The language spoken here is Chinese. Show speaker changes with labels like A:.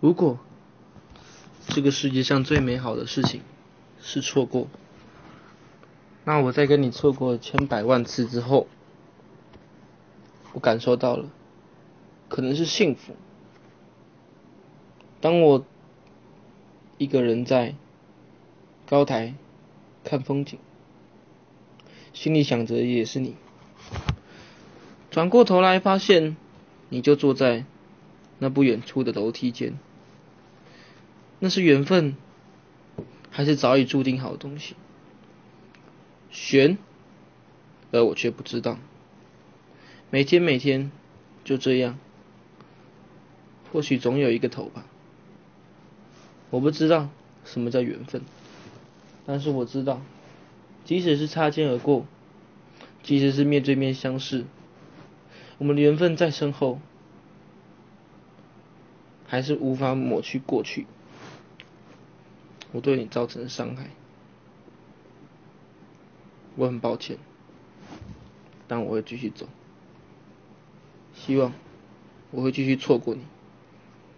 A: 如果这个世界上最美好的事情是错过，那我在跟你错过千百万次之后，我感受到了，可能是幸福。当我一个人在高台看风景，心里想着也是你，转过头来发现，你就坐在那不远处的楼梯间。那是缘分，还是早已注定好的东西？悬，而我却不知道。每天每天就这样，或许总有一个头吧。我不知道什么叫缘分，但是我知道，即使是擦肩而过，即使是面对面相视，我们的缘分再深厚，还是无法抹去过去。我对你造成的伤害，我很抱歉，但我会继续走，希望我会继续错过你。